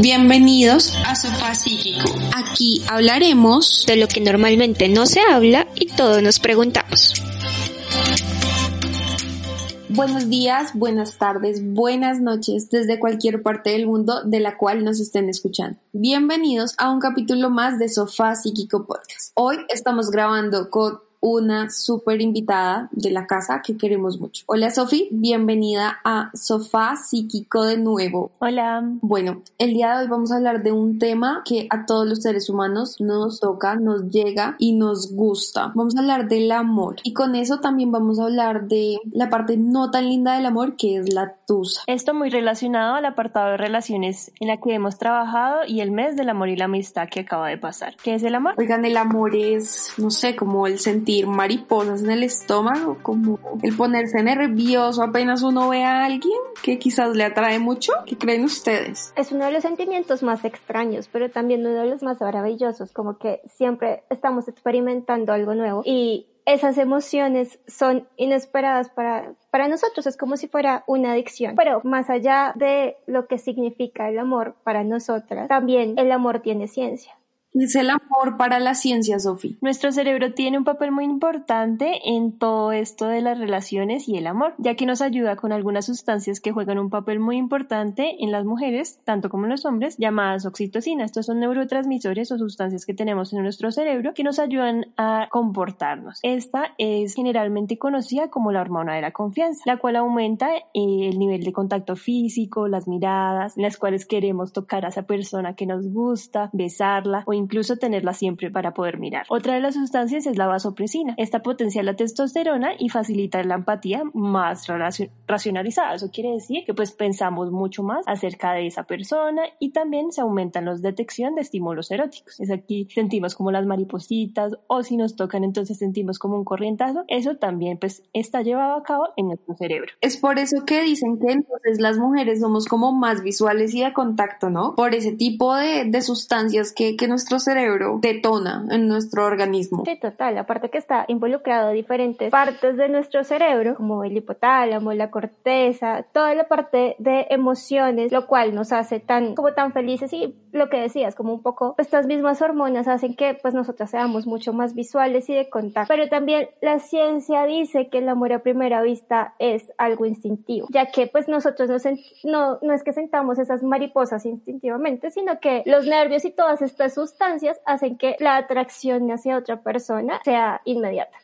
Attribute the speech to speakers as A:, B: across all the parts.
A: Bienvenidos a Sofá Psíquico. Aquí hablaremos
B: de lo que normalmente no se habla y todos nos preguntamos.
A: Buenos días, buenas tardes, buenas noches desde cualquier parte del mundo de la cual nos estén escuchando. Bienvenidos a un capítulo más de Sofá Psíquico Podcast. Hoy estamos grabando con una súper invitada de la casa que queremos mucho. Hola Sofi, bienvenida a Sofá Psíquico de nuevo.
B: Hola.
A: Bueno, el día de hoy vamos a hablar de un tema que a todos los seres humanos nos toca, nos llega y nos gusta. Vamos a hablar del amor y con eso también vamos a hablar de la parte no tan linda del amor que es la tusa.
B: Esto muy relacionado al apartado de relaciones en la que hemos trabajado y el mes del amor y la amistad que acaba de pasar. ¿Qué es el amor?
A: Oigan, el amor es, no sé, como el sentir mariposas en el estómago, como el ponerse nervioso apenas uno ve a alguien que quizás le atrae mucho. ¿Qué creen ustedes?
C: Es uno de los sentimientos más extraños, pero también uno de los más maravillosos, como que siempre estamos experimentando algo nuevo y esas emociones son inesperadas para, para nosotros, es como si fuera una adicción. Pero más allá de lo que significa el amor para nosotras, también el amor tiene ciencia
A: es el amor para la ciencia, Sofía?
B: Nuestro cerebro tiene un papel muy importante en todo esto de las relaciones y el amor, ya que nos ayuda con algunas sustancias que juegan un papel muy importante en las mujeres, tanto como en los hombres, llamadas oxitocina. Estos son neurotransmisores o sustancias que tenemos en nuestro cerebro que nos ayudan a comportarnos. Esta es generalmente conocida como la hormona de la confianza, la cual aumenta eh, el nivel de contacto físico, las miradas, en las cuales queremos tocar a esa persona que nos gusta, besarla o incluso tenerla siempre para poder mirar. Otra de las sustancias es la vasopresina. Esta potencia la testosterona y facilita la empatía más racionalizada. Eso quiere decir que pues pensamos mucho más acerca de esa persona y también se aumentan los detección de estímulos eróticos. Es aquí sentimos como las maripositas o si nos tocan entonces sentimos como un corrientazo. Eso también pues está llevado a cabo en nuestro cerebro.
A: Es por eso que dicen que entonces las mujeres somos como más visuales y de contacto, ¿no? Por ese tipo de, de sustancias que, que nuestro cerebro detona en nuestro organismo.
C: Sí, total. Aparte que está involucrado diferentes partes de nuestro cerebro, como el hipotálamo, la corteza, toda la parte de emociones, lo cual nos hace tan, como tan felices y lo que decías, como un poco, estas mismas hormonas hacen que pues nosotras seamos mucho más visuales y de contacto. Pero también la ciencia dice que el amor a primera vista es algo instintivo, ya que pues nosotros no, no, no es que sentamos esas mariposas instintivamente, sino que los nervios y todas estas sustancias hacen que la atracción hacia otra persona sea inmediata.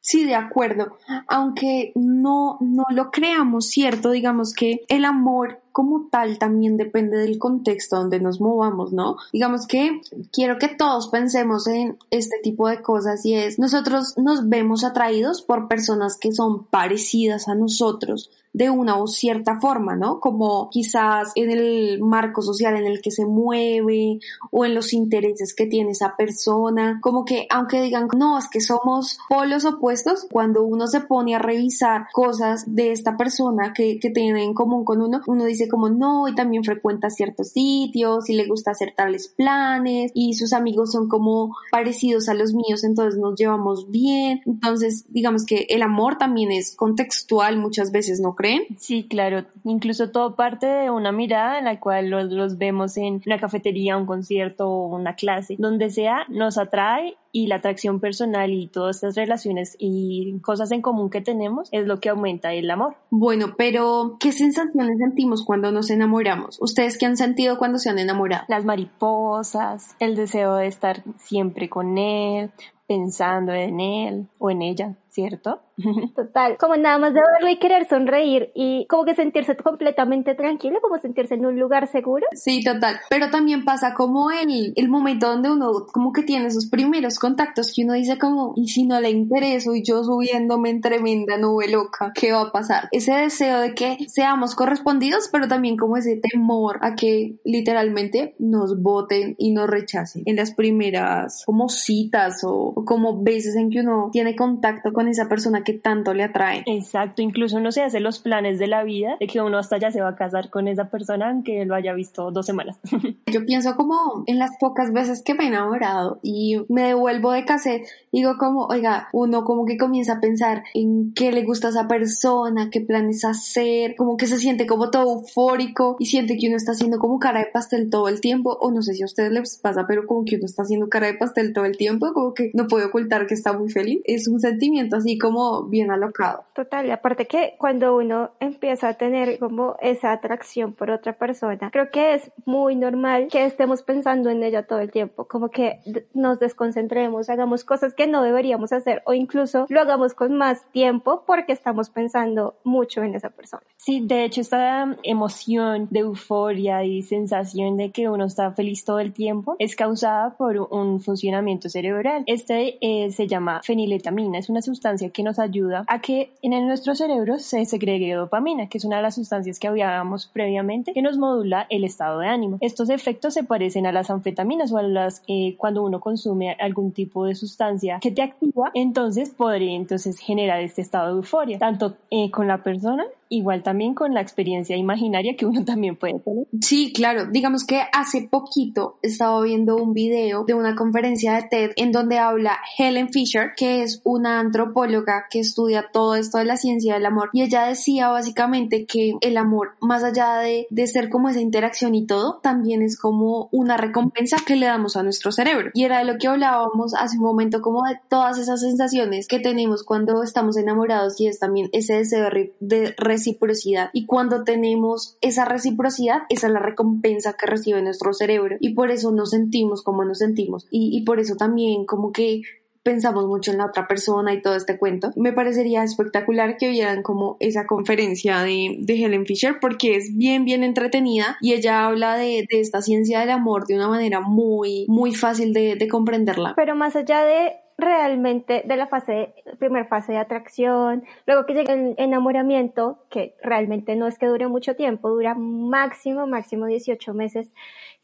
A: Sí, de acuerdo. Aunque no, no lo creamos, cierto, digamos que el amor como tal también depende del contexto donde nos movamos, ¿no? Digamos que quiero que todos pensemos en este tipo de cosas y es, nosotros nos vemos atraídos por personas que son parecidas a nosotros, de una o cierta forma, ¿no? Como quizás en el marco social en el que se mueve o en los intereses que tiene esa persona, como que aunque digan, no, es que somos polos opuestos, cuando uno se pone a revisar cosas de esta persona que, que tiene en común con uno, uno dice como no, y también frecuenta ciertos sitios y le gusta hacer tales planes y sus amigos son como parecidos a los míos, entonces nos llevamos bien, entonces digamos que el amor también es contextual muchas veces, ¿no creen?
B: Sí, claro. Incluso todo parte de una mirada en la cual los, vemos en una cafetería, un concierto una clase, donde sea, nos atrae y la atracción personal y todas estas relaciones y cosas en común que tenemos es lo que aumenta el amor.
A: Bueno, pero ¿qué sensaciones sentimos cuando nos enamoramos? ¿Ustedes qué han sentido cuando se han enamorado?
B: Las mariposas, el deseo de estar siempre con él, pensando en él o en ella ¿cierto?
C: Total, como nada más de verlo y querer sonreír y como que sentirse completamente tranquilo, como sentirse en un lugar seguro.
A: Sí, total, pero también pasa como el, el momento donde uno como que tiene esos primeros contactos que uno dice como, y si no le intereso y yo subiéndome en tremenda nube loca, ¿qué va a pasar? Ese deseo de que seamos correspondidos, pero también como ese temor a que literalmente nos voten y nos rechacen en las primeras como citas o como veces en que uno tiene contacto con esa persona que tanto le atrae.
B: Exacto, incluso uno se hace los planes de la vida de que uno hasta ya se va a casar con esa persona aunque lo haya visto dos semanas.
A: Yo pienso como en las pocas veces que me he enamorado y me devuelvo de cassette, digo como, oiga, uno como que comienza a pensar en qué le gusta a esa persona, qué planes hacer, como que se siente como todo eufórico y siente que uno está haciendo como cara de pastel todo el tiempo, o no sé si a ustedes les pasa, pero como que uno está haciendo cara de pastel todo el tiempo, como que no puede ocultar que está muy feliz. Es un sentimiento así como bien alocado.
C: Total, y aparte que cuando uno empieza a tener como esa atracción por otra persona, creo que es muy normal que estemos pensando en ella todo el tiempo, como que nos desconcentremos, hagamos cosas que no deberíamos hacer o incluso lo hagamos con más tiempo porque estamos pensando mucho en esa persona.
B: Sí, de hecho esta emoción de euforia y sensación de que uno está feliz todo el tiempo es causada por un funcionamiento cerebral. Este eh, se llama feniletamina, es una sustancia que nos ayuda a que en nuestro cerebro se segregue dopamina, que es una de las sustancias que habíamos previamente que nos modula el estado de ánimo. Estos efectos se parecen a las anfetaminas o a las eh, cuando uno consume algún tipo de sustancia que te activa, entonces podría entonces generar este estado de euforia, tanto eh, con la persona igual también con la experiencia imaginaria que uno también puede tener.
A: Sí, claro. Digamos que hace poquito estaba viendo un video de una conferencia de TED en donde habla Helen Fisher, que es una antropóloga que estudia todo esto de la ciencia del amor. Y ella decía básicamente que el amor, más allá de, de ser como esa interacción y todo, también es como una recompensa que le damos a nuestro cerebro. Y era de lo que hablábamos hace un momento, como de todas esas sensaciones que tenemos cuando estamos enamorados y es también ese deseo de, reciprocidad. Y cuando tenemos esa reciprocidad, esa es la recompensa que recibe nuestro cerebro. Y por eso nos sentimos como nos sentimos. Y, por eso también como que pensamos mucho en la otra persona y todo este cuento. Me parecería espectacular que vieran como esa conferencia de, de Helen Fisher porque es bien, bien entretenida y ella habla de, de, esta ciencia del amor de una manera muy, muy fácil de, de comprenderla.
C: Pero más allá de realmente de la fase, primera fase de atracción, luego que llega el enamoramiento, que realmente no es que dure mucho tiempo, dura máximo, máximo 18 meses,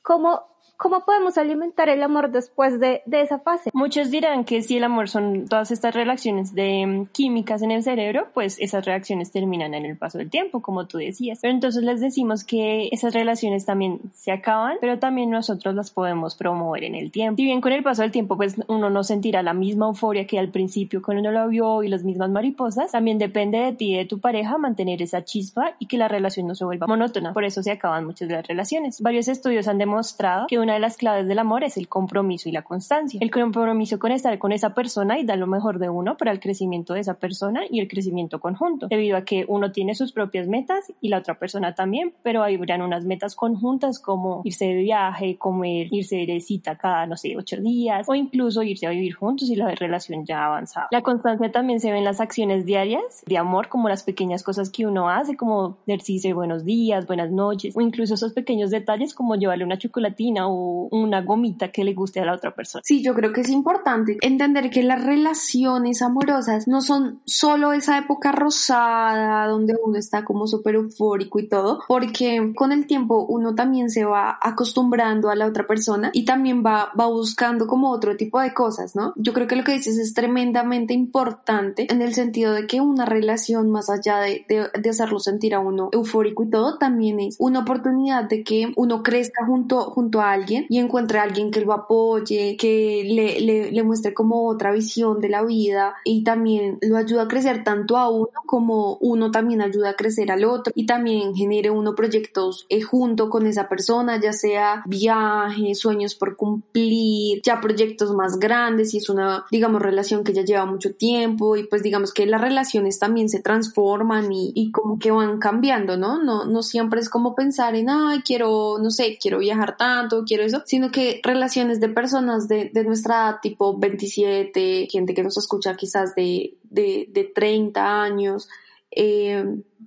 C: ¿cómo ¿Cómo podemos alimentar el amor después de, de, esa fase?
B: Muchos dirán que si el amor son todas estas reacciones de um, químicas en el cerebro, pues esas reacciones terminan en el paso del tiempo, como tú decías. Pero entonces les decimos que esas relaciones también se acaban, pero también nosotros las podemos promover en el tiempo. Si bien con el paso del tiempo, pues uno no sentirá la misma euforia que al principio cuando uno lo vio y las mismas mariposas, también depende de ti y de tu pareja mantener esa chispa y que la relación no se vuelva monótona. Por eso se acaban muchas de las relaciones. Varios estudios han demostrado que una de las claves del amor es el compromiso y la constancia. El compromiso con estar con esa persona y dar lo mejor de uno para el crecimiento de esa persona y el crecimiento conjunto, debido a que uno tiene sus propias metas y la otra persona también, pero habrán unas metas conjuntas como irse de viaje, comer, irse de cita cada, no sé, ocho días o incluso irse a vivir juntos y la relación ya ha avanzado. La constancia también se ve en las acciones diarias de amor, como las pequeñas cosas que uno hace, como decirse buenos días, buenas noches, o incluso esos pequeños detalles como llevarle una chocolatina o una gomita que le guste a la otra persona.
A: Sí, yo creo que es importante entender que las relaciones amorosas no son solo esa época rosada donde uno está como súper eufórico y todo, porque con el tiempo uno también se va acostumbrando a la otra persona y también va, va buscando como otro tipo de cosas, ¿no? Yo creo que lo que dices es tremendamente importante en el sentido de que una relación más allá de, de, de hacerlo sentir a uno eufórico y todo, también es una oportunidad de que uno crezca junto, junto a alguien y encuentre a alguien que lo apoye, que le, le, le, muestre como otra visión de la vida y también lo ayuda a crecer tanto a uno como uno también ayuda a crecer al otro y también genere uno proyectos eh, junto con esa persona, ya sea viajes, sueños por cumplir, ya proyectos más grandes y es una, digamos, relación que ya lleva mucho tiempo y pues digamos que las relaciones también se transforman y, y como que van cambiando, ¿no? No, no siempre es como pensar en, ay, quiero, no sé, quiero viajar tanto, no quiero eso, sino que relaciones de personas de, de nuestra tipo 27, gente que nos escucha quizás de, de, de 30 años, eh,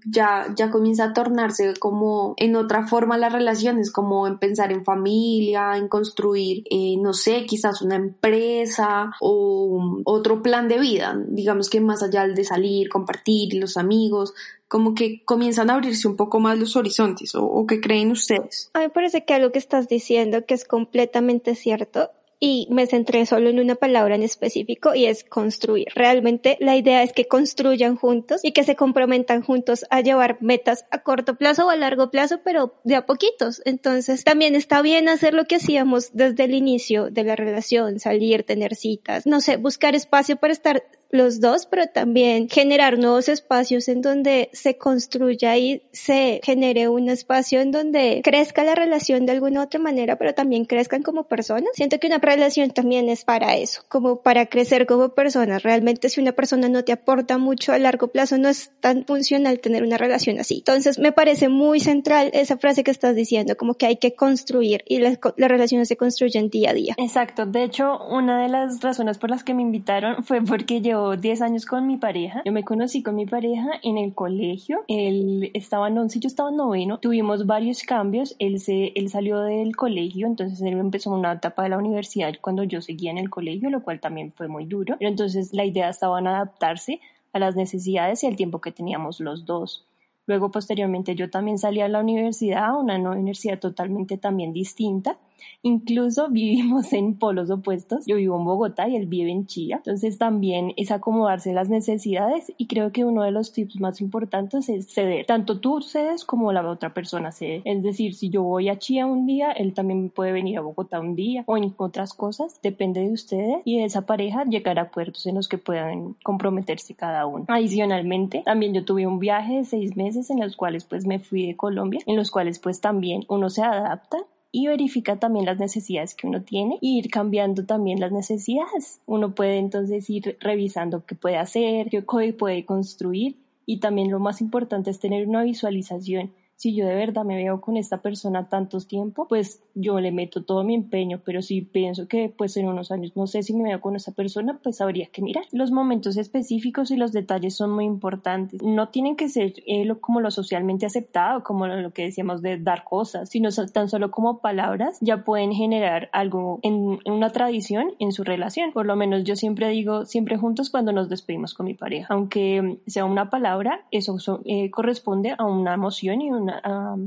A: ya, ya comienza a tornarse como en otra forma las relaciones, como en pensar en familia, en construir, eh, no sé, quizás una empresa o otro plan de vida, digamos que más allá de salir, compartir, los amigos, como que comienzan a abrirse un poco más los horizontes, o, o qué creen ustedes.
C: A mí me parece que algo que estás diciendo que es completamente cierto y me centré solo en una palabra en específico y es construir. Realmente la idea es que construyan juntos y que se comprometan juntos a llevar metas a corto plazo o a largo plazo, pero de a poquitos. Entonces también está bien hacer lo que hacíamos desde el inicio de la relación, salir, tener citas, no sé, buscar espacio para estar los dos, pero también generar nuevos espacios en donde se construya y se genere un espacio en donde crezca la relación de alguna otra manera, pero también crezcan como personas. Siento que una relación también es para eso, como para crecer como personas. Realmente si una persona no te aporta mucho a largo plazo, no es tan funcional tener una relación así. Entonces me parece muy central esa frase que estás diciendo, como que hay que construir y las, las relaciones se construyen día a día.
B: Exacto. De hecho, una de las razones por las que me invitaron fue porque yo 10 años con mi pareja. Yo me conocí con mi pareja en el colegio. Él estaba en 11, yo estaba en noveno. Tuvimos varios cambios. Él, se, él salió del colegio, entonces él empezó una etapa de la universidad cuando yo seguía en el colegio, lo cual también fue muy duro. Pero entonces la idea estaba en adaptarse a las necesidades y al tiempo que teníamos los dos. Luego, posteriormente, yo también salí a la universidad, una universidad totalmente también distinta. Incluso vivimos en polos opuestos. Yo vivo en Bogotá y él vive en Chía. Entonces también es acomodarse las necesidades y creo que uno de los tips más importantes es ceder. Tanto tú cedes como la otra persona cede. Es decir, si yo voy a Chía un día, él también puede venir a Bogotá un día o en otras cosas. Depende de ustedes y de esa pareja llegar a acuerdos en los que puedan comprometerse cada uno. Adicionalmente, también yo tuve un viaje de seis meses en los cuales pues me fui de Colombia, en los cuales pues también uno se adapta y verifica también las necesidades que uno tiene y ir cambiando también las necesidades. Uno puede entonces ir revisando qué puede hacer, qué puede construir y también lo más importante es tener una visualización si yo de verdad me veo con esta persona tantos tiempo, pues yo le meto todo mi empeño, pero si pienso que pues en unos años no sé si me veo con esa persona, pues habría que mirar. Los momentos específicos y los detalles son muy importantes. No tienen que ser eh, como lo socialmente aceptado, como lo, que decíamos de dar cosas, sino tan solo como palabras ya pueden generar algo en, una tradición en su relación. Por lo menos yo siempre digo, siempre juntos cuando nos despedimos con mi pareja. Aunque sea una palabra, eso eh, corresponde a una emoción y un una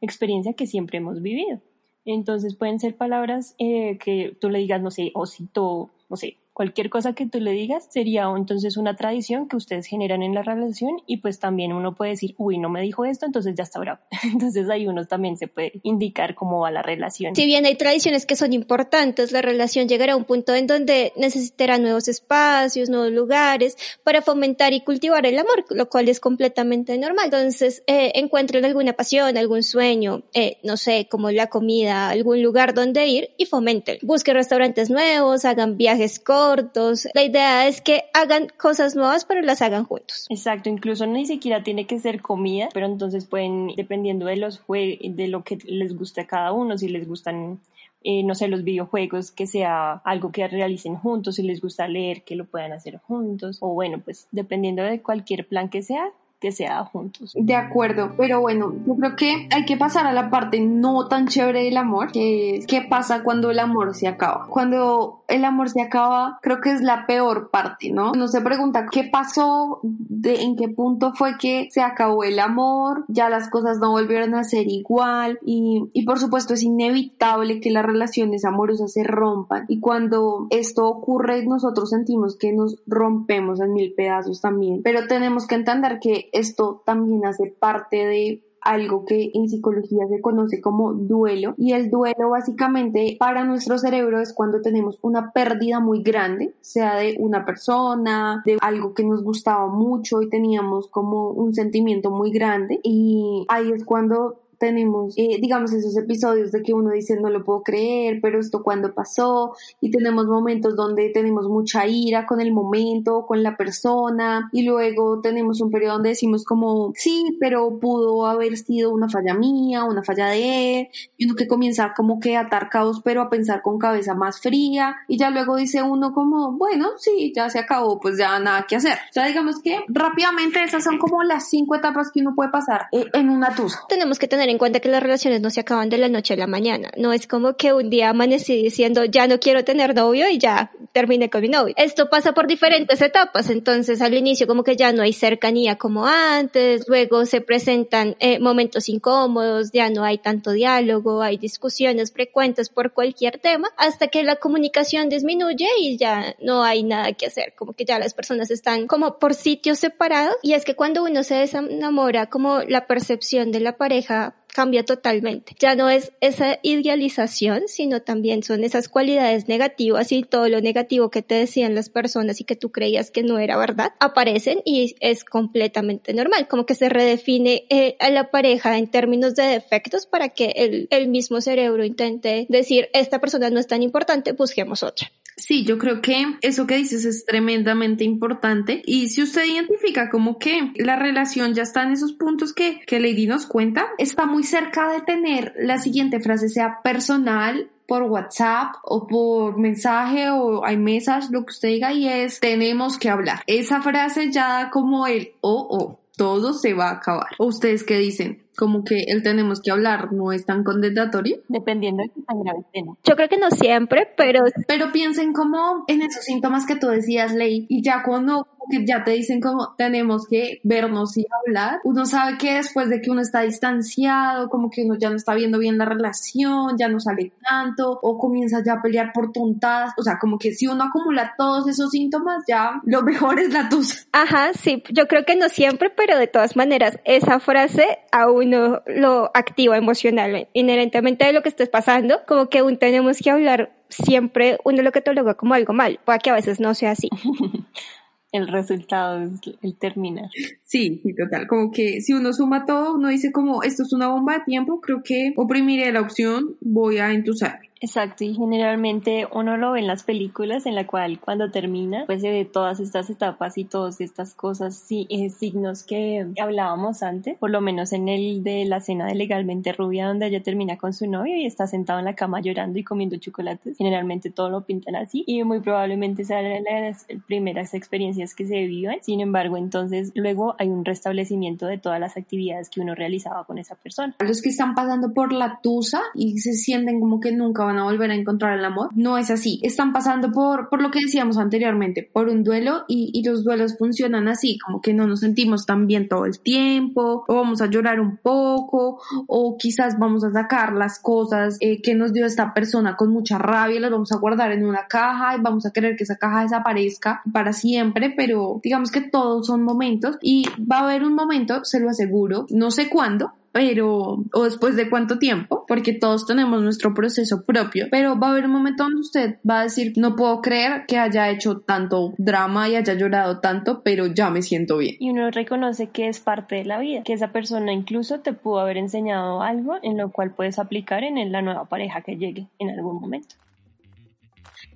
B: experiencia que siempre hemos vivido. Entonces pueden ser palabras eh, que tú le digas, no sé, osito, no sé, cualquier cosa que tú le digas sería entonces una tradición que ustedes generan en la relación y pues también uno puede decir, uy, no me dijo esto, entonces ya está bravo. Entonces ahí uno también se puede indicar cómo va la relación.
C: Si bien hay tradiciones que son importantes, la relación llegará a un punto en donde necesitará nuevos espacios, nuevos lugares para fomentar y cultivar el amor, lo cual es completamente normal. Entonces eh, encuentren alguna pasión, algún sueño, eh, no sé, como la comida, algún lugar donde ir y fomenten. Busquen restaurantes nuevos, hagan viajes con la idea es que hagan cosas nuevas, pero las hagan juntos.
B: Exacto, incluso ni siquiera tiene que ser comida, pero entonces pueden, dependiendo de los de lo que les guste a cada uno, si les gustan eh, no sé, los videojuegos, que sea algo que realicen juntos, si les gusta leer, que lo puedan hacer juntos, o bueno, pues dependiendo de cualquier plan que sea, que sea juntos.
A: De acuerdo, pero bueno, yo creo que hay que pasar a la parte no tan chévere del amor, que es qué pasa cuando el amor se acaba. Cuando el amor se acaba, creo que es la peor parte, ¿no? No se pregunta qué pasó, de en qué punto fue que se acabó el amor, ya las cosas no volvieron a ser igual y, y por supuesto es inevitable que las relaciones amorosas se rompan y cuando esto ocurre nosotros sentimos que nos rompemos en mil pedazos también, pero tenemos que entender que esto también hace parte de algo que en psicología se conoce como duelo. Y el duelo básicamente para nuestro cerebro es cuando tenemos una pérdida muy grande, sea de una persona, de algo que nos gustaba mucho y teníamos como un sentimiento muy grande. Y ahí es cuando tenemos, eh, digamos, esos episodios de que uno dice no lo puedo creer, pero esto cuando pasó, y tenemos momentos donde tenemos mucha ira con el momento, con la persona, y luego tenemos un periodo donde decimos como, sí, pero pudo haber sido una falla mía, una falla de él, y uno que comienza como que a atar caos, pero a pensar con cabeza más fría, y ya luego dice uno como, bueno, sí, ya se acabó, pues ya nada que hacer. O sea, digamos que rápidamente esas son como las cinco etapas que uno puede pasar eh, en una tusa.
C: Tenemos que tener en cuenta que las relaciones no se acaban de la noche a la mañana. No es como que un día amanecí diciendo ya no quiero tener novio y ya terminé con mi novio. Esto pasa por diferentes etapas. Entonces al inicio como que ya no hay cercanía como antes, luego se presentan eh, momentos incómodos, ya no hay tanto diálogo, hay discusiones frecuentes por cualquier tema, hasta que la comunicación disminuye y ya no hay nada que hacer. Como que ya las personas están como por sitios separados. Y es que cuando uno se desenamora, como la percepción de la pareja cambia totalmente. Ya no es esa idealización, sino también son esas cualidades negativas y todo lo negativo que te decían las personas y que tú creías que no era verdad, aparecen y es completamente normal, como que se redefine eh, a la pareja en términos de defectos para que el, el mismo cerebro intente decir, esta persona no es tan importante, busquemos otra.
A: Sí, yo creo que eso que dices es tremendamente importante y si usted identifica como que la relación ya está en esos puntos que, que Lady nos cuenta, está muy cerca de tener la siguiente frase sea personal por WhatsApp o por mensaje o hay mesas, lo que usted diga y es tenemos que hablar. Esa frase ya da como el oh, oh, todo se va a acabar. ¿O ustedes qué dicen? Como que el tenemos que hablar no es tan condenatorio.
B: Dependiendo de qué tan grave
C: Yo creo que no siempre, pero...
A: Pero piensen como en esos síntomas que tú decías, Ley, y ya cuando que ya te dicen como tenemos que vernos y hablar, uno sabe que después de que uno está distanciado, como que uno ya no está viendo bien la relación, ya no sale tanto, o comienza ya a pelear por tontadas, o sea, como que si uno acumula todos esos síntomas, ya lo mejor es la tusa.
C: Ajá, sí, yo creo que no siempre, pero de todas maneras, esa frase a uno lo activa emocionalmente, inherentemente de lo que estés pasando, como que aún tenemos que hablar siempre, uno lo que te lo como algo mal, puede que a veces no sea así.
B: el resultado es el terminar.
A: Sí, sí, total. Como que si uno suma todo, uno dice como esto es una bomba de tiempo, creo que oprimiré la opción, voy a entusar.
B: Exacto, y generalmente uno lo ve en las películas en la cual cuando termina, pues se ve todas estas etapas y todas estas cosas, sí, eh, signos que hablábamos antes, por lo menos en el de la escena de Legalmente Rubia, donde ella termina con su novio y está sentado en la cama llorando y comiendo chocolates. Generalmente todo lo pintan así y muy probablemente sean las primeras experiencias que se viven. Sin embargo, entonces luego hay un restablecimiento de todas las actividades que uno realizaba con esa persona.
A: Los que están pasando por la tusa y se sienten como que nunca van a volver a encontrar el amor. No es así. Están pasando por, por lo que decíamos anteriormente, por un duelo y, y los duelos funcionan así, como que no nos sentimos tan bien todo el tiempo, o vamos a llorar un poco, o quizás vamos a sacar las cosas eh, que nos dio esta persona con mucha rabia, las vamos a guardar en una caja y vamos a querer que esa caja desaparezca para siempre, pero digamos que todos son momentos y va a haber un momento, se lo aseguro, no sé cuándo, pero, o después de cuánto tiempo, porque todos tenemos nuestro proceso propio, pero va a haber un momento donde usted va a decir, no puedo creer que haya hecho tanto drama y haya llorado tanto, pero ya me siento bien.
B: Y uno reconoce que es parte de la vida, que esa persona incluso te pudo haber enseñado algo en lo cual puedes aplicar en la nueva pareja que llegue en algún momento.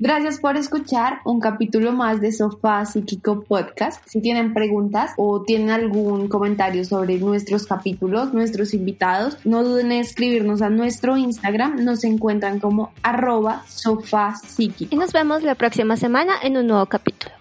A: Gracias por escuchar un capítulo más de Sofá Psíquico Podcast. Si tienen preguntas o tienen algún comentario sobre nuestros capítulos, nuestros invitados, no duden en escribirnos a nuestro Instagram. Nos encuentran como arroba sofá psíquico.
C: Y nos vemos la próxima semana en un nuevo capítulo.